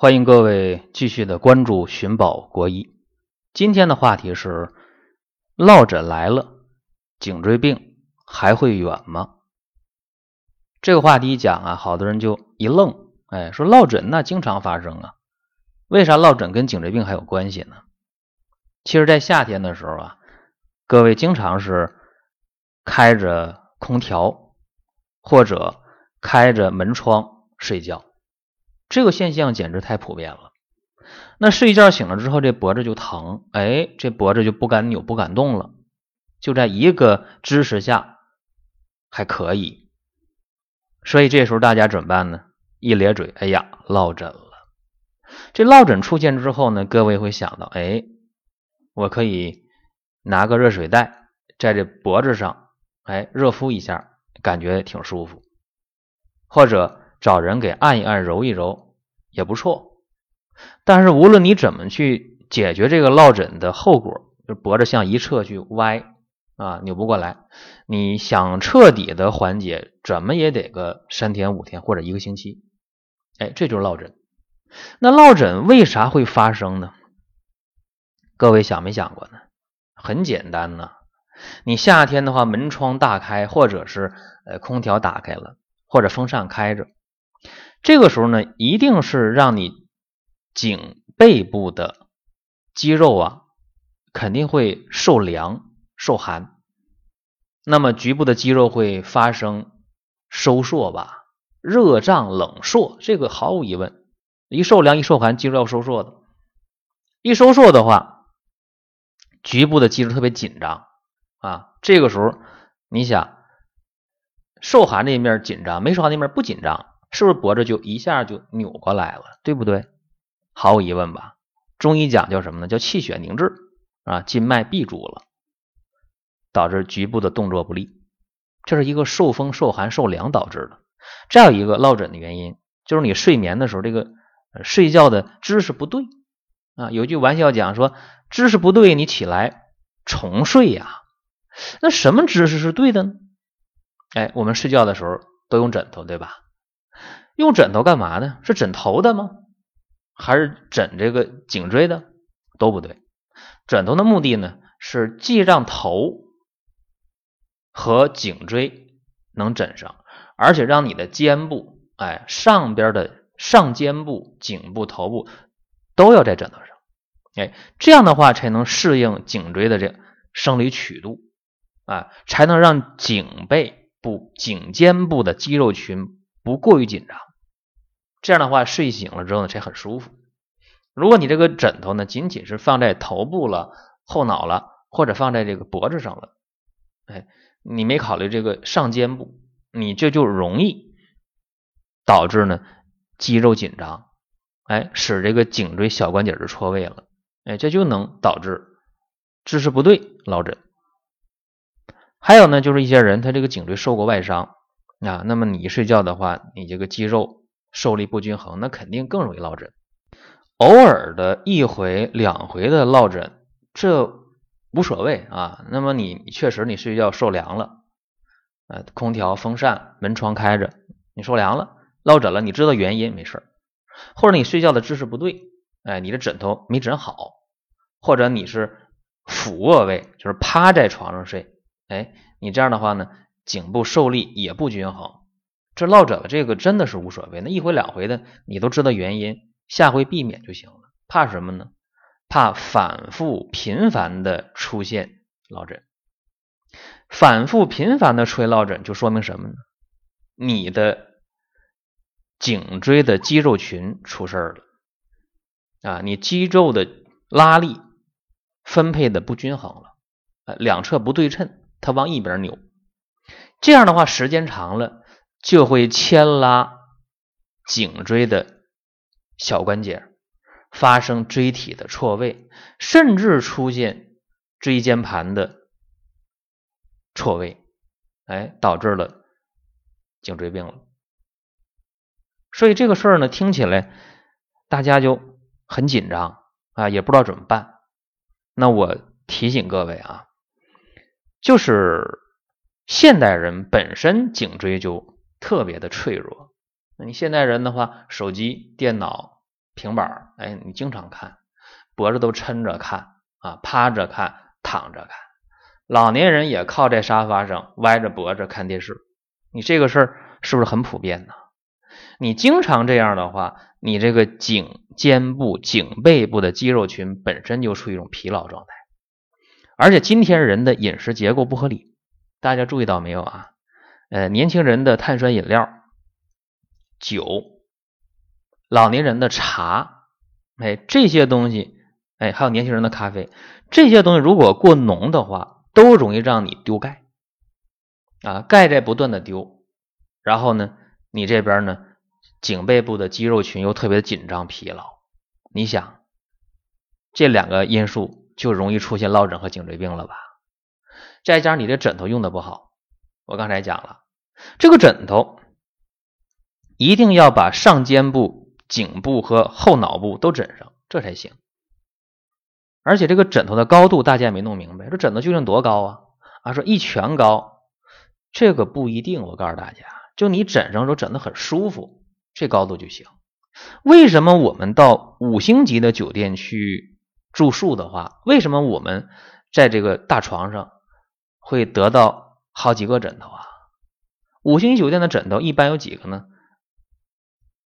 欢迎各位继续的关注寻宝国医。今天的话题是落枕来了，颈椎病还会远吗？这个话题一讲啊，好多人就一愣，哎，说落枕那经常发生啊，为啥落枕跟颈椎病还有关系呢？其实，在夏天的时候啊，各位经常是开着空调或者开着门窗睡觉。这个现象简直太普遍了。那睡一觉醒了之后，这脖子就疼，哎，这脖子就不敢扭、不敢动了。就在一个姿势下还可以，所以这时候大家怎么办呢？一咧嘴，哎呀，落枕了。这落枕出现之后呢，各位会想到，哎，我可以拿个热水袋在这脖子上，哎，热敷一下，感觉挺舒服，或者。找人给按一按、揉一揉也不错，但是无论你怎么去解决这个落枕的后果，就脖子向一侧去歪啊，扭不过来，你想彻底的缓解，怎么也得个三天五天或者一个星期。哎，这就是落枕。那落枕为啥会发生呢？各位想没想过呢？很简单呢，你夏天的话，门窗大开，或者是呃空调打开了，或者风扇开着。这个时候呢，一定是让你颈背部的肌肉啊，肯定会受凉受寒，那么局部的肌肉会发生收缩吧，热胀冷缩，这个毫无疑问，一受凉一受寒，肌肉要收缩的，一收缩的话，局部的肌肉特别紧张啊，这个时候你想受寒那面紧张，没受寒那面不紧张。是不是脖子就一下就扭过来了，对不对？毫无疑问吧。中医讲叫什么呢？叫气血凝滞啊，筋脉闭住了，导致局部的动作不利。这是一个受风、受寒、受凉导致的。再有一个落枕的原因，就是你睡眠的时候这个睡觉的姿势不对啊。有句玩笑讲说，姿势不对，你起来重睡呀。那什么姿势是对的呢？哎，我们睡觉的时候都用枕头，对吧？用枕头干嘛呢？是枕头的吗？还是枕这个颈椎的？都不对。枕头的目的呢，是既让头和颈椎能枕上，而且让你的肩部，哎，上边的上肩部、颈部、头部都要在枕头上，哎，这样的话才能适应颈椎的这生理曲度，啊，才能让颈背部、颈肩部的肌肉群不过于紧张。这样的话，睡醒了之后呢，才很舒服。如果你这个枕头呢，仅仅是放在头部了、后脑了，或者放在这个脖子上了，哎，你没考虑这个上肩部，你这就容易导致呢肌肉紧张，哎，使这个颈椎小关节就错位了，哎，这就能导致姿势不对落枕。还有呢，就是一些人他这个颈椎受过外伤啊，那么你一睡觉的话，你这个肌肉。受力不均衡，那肯定更容易落枕。偶尔的一回两回的落枕，这无所谓啊。那么你确实你睡觉受凉了，呃，空调、风扇、门窗开着，你受凉了，落枕了，你知道原因没事或者你睡觉的姿势不对，哎，你的枕头没枕好，或者你是俯卧位，就是趴在床上睡，哎，你这样的话呢，颈部受力也不均衡。这落枕了，这个真的是无所谓。那一回两回的，你都知道原因，下回避免就行了。怕什么呢？怕反复频繁的出现落枕。反复频繁的出现落枕，就说明什么呢？你的颈椎的肌肉群出事儿了啊！你肌肉的拉力分配的不均衡了，啊，两侧不对称，它往一边扭。这样的话，时间长了。就会牵拉颈椎的小关节，发生椎体的错位，甚至出现椎间盘的错位，哎，导致了颈椎病了。所以这个事儿呢，听起来大家就很紧张啊，也不知道怎么办。那我提醒各位啊，就是现代人本身颈椎就。特别的脆弱。那你现代人的话，手机、电脑、平板哎，你经常看，脖子都抻着看啊，趴着看，躺着看，老年人也靠在沙发上歪着脖子看电视，你这个事儿是不是很普遍呢？你经常这样的话，你这个颈肩部、颈背部的肌肉群本身就处于一种疲劳状态，而且今天人的饮食结构不合理，大家注意到没有啊？呃，年轻人的碳酸饮料、酒，老年人的茶，哎，这些东西，哎，还有年轻人的咖啡，这些东西如果过浓的话，都容易让你丢钙啊，钙在不断的丢，然后呢，你这边呢，颈背部的肌肉群又特别紧张疲劳，你想，这两个因素就容易出现落枕和颈椎病了吧？再加上你的枕头用的不好。我刚才讲了，这个枕头一定要把上肩部、颈部和后脑部都枕上，这才行。而且这个枕头的高度大家也没弄明白，这枕头究竟多高啊？啊，说一拳高，这个不一定。我告诉大家，就你枕上时候枕的很舒服，这高度就行。为什么我们到五星级的酒店去住宿的话，为什么我们在这个大床上会得到？好几个枕头啊！五星级酒店的枕头一般有几个呢？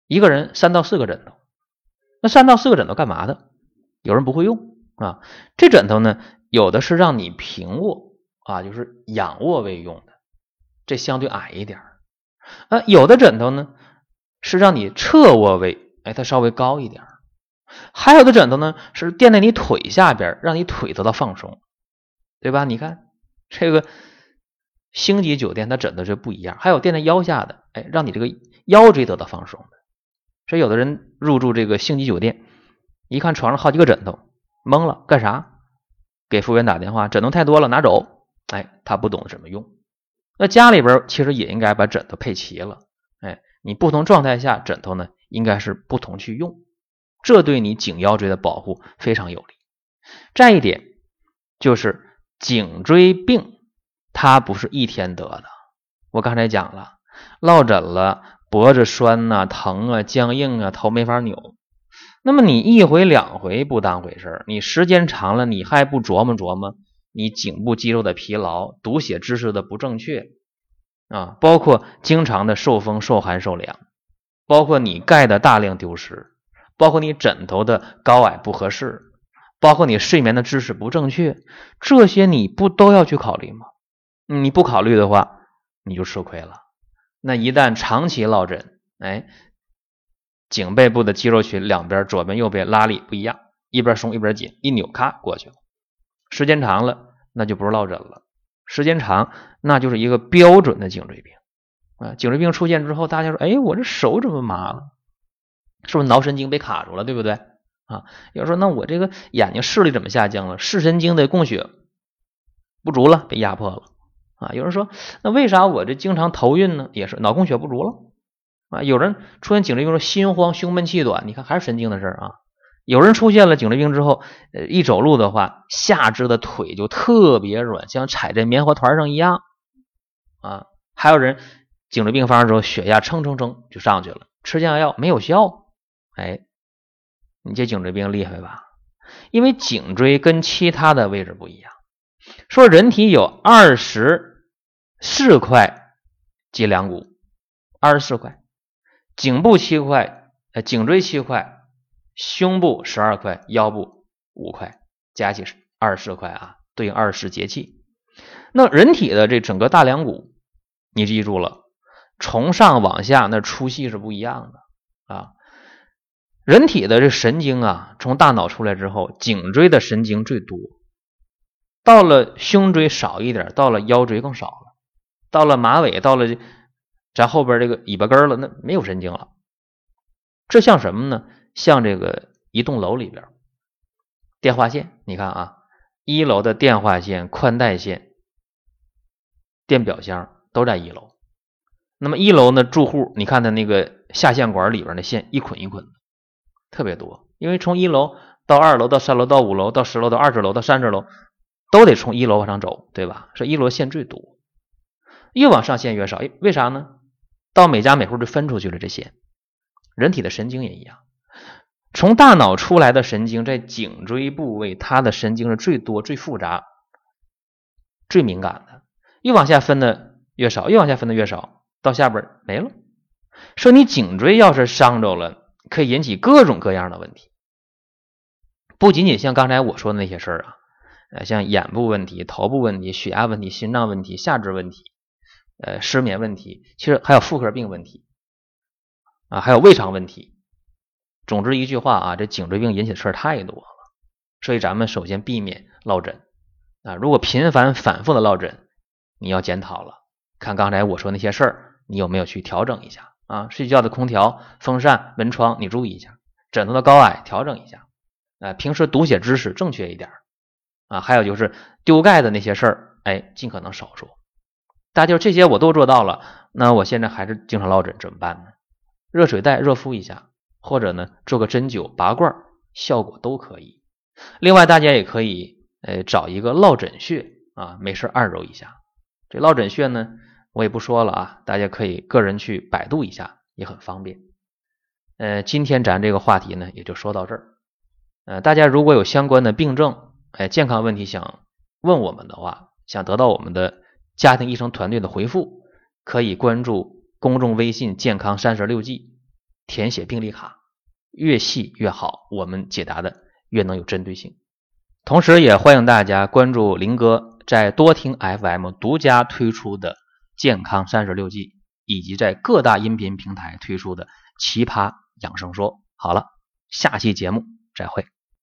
一个人三到四个枕头。那三到四个枕头干嘛的？有人不会用啊。这枕头呢，有的是让你平卧啊，就是仰卧位用的，这相对矮一点啊。有的枕头呢是让你侧卧位，哎，它稍微高一点还有的枕头呢是垫在你腿下边，让你腿得到放松，对吧？你看这个。星级酒店它枕头是不一样，还有垫在腰下的，哎，让你这个腰椎得到放松的。所以有的人入住这个星级酒店，一看床上好几个枕头，懵了，干啥？给服务员打电话，枕头太多了，拿走。哎，他不懂怎么用。那家里边其实也应该把枕头配齐了。哎，你不同状态下枕头呢，应该是不同去用，这对你颈腰椎的保护非常有利。再一点就是颈椎病。它不是一天得的，我刚才讲了，落枕了，脖子酸呐、疼啊、僵硬啊，头没法扭。那么你一回两回不当回事你时间长了，你还不琢磨琢磨，你颈部肌肉的疲劳、读写姿势的不正确啊，包括经常的受风、受寒、受凉，包括你钙的大量丢失，包括你枕头的高矮不合适，包括你睡眠的姿势不正确，这些你不都要去考虑吗？你不考虑的话，你就吃亏了。那一旦长期落枕，哎，颈背部的肌肉群两边左边右边拉力不一样，一边松一边紧，一扭咔过去了。时间长了，那就不是落枕了，时间长那就是一个标准的颈椎病啊。颈椎病出现之后，大家说，哎，我这手怎么麻了？是不是脑神经被卡住了？对不对啊？要说，那我这个眼睛视力怎么下降了？视神经的供血不足了，被压迫了。啊，有人说，那为啥我这经常头晕呢？也是脑供血不足了啊。有人出现颈椎病说心慌、胸闷、气短，你看还是神经的事儿啊。有人出现了颈椎病之后，呃，一走路的话，下肢的腿就特别软，像踩在棉花团上一样啊。还有人颈椎病发生之后，血压蹭蹭蹭就上去了，吃降压药没有效。哎，你这颈椎病厉害吧？因为颈椎跟其他的位置不一样。说人体有二十四块脊梁骨，二十四块，颈部七块，呃，颈椎七块，胸部十二块，腰部五块，加起是二十四块啊，对应二十节气。那人体的这整个大梁骨，你记住了，从上往下那粗细是不一样的啊。人体的这神经啊，从大脑出来之后，颈椎的神经最多。到了胸椎少一点，到了腰椎更少了，到了马尾，到了咱后边这个尾巴根了，那没有神经了。这像什么呢？像这个一栋楼里边电话线，你看啊，一楼的电话线、宽带线、电表箱都在一楼。那么一楼呢，住户你看他那个下线管里边的线一捆一捆的，特别多。因为从一楼到二楼到三楼到五楼到十楼到二十楼到三十楼。都得从一楼往上走，对吧？是一楼线最多，越往上线越少。为啥呢？到每家每户就分出去了这些。人体的神经也一样，从大脑出来的神经在颈椎部位，它的神经是最多、最复杂、最敏感的。越往下分的越少，越往下分的越少，到下边没了。说你颈椎要是伤着了，可以引起各种各样的问题，不仅仅像刚才我说的那些事儿啊，呃，像眼部问题、头部问题、血压问题、心脏问题、下肢问题，呃，失眠问题，其实还有妇科病问题啊，还有胃肠问题。总之一句话啊，这颈椎病引起的事儿太多了，所以咱们首先避免落枕啊。如果频繁反复的落枕，你要检讨了，看刚才我说那些事儿，你有没有去调整一下啊？睡觉的空调、风扇、门窗你注意一下，枕头的高矮调整一下，呃，平时读写知识正确一点啊。还有就是丢盖的那些事儿，哎，尽可能少做。大家就这些我都做到了，那我现在还是经常落枕，怎么办呢？热水袋热敷一下。或者呢，做个针灸、拔罐，效果都可以。另外，大家也可以呃找一个落枕穴啊，没事按揉一下。这落枕穴呢，我也不说了啊，大家可以个人去百度一下，也很方便。呃，今天咱这个话题呢，也就说到这儿。呃，大家如果有相关的病症、哎健康问题想问我们的话，想得到我们的家庭医生团队的回复，可以关注公众微信“健康三十六计”。填写病历卡，越细越好，我们解答的越能有针对性。同时，也欢迎大家关注林哥在多听 FM 独家推出的《健康三十六计》，以及在各大音频平台推出的《奇葩养生说》。好了，下期节目再会。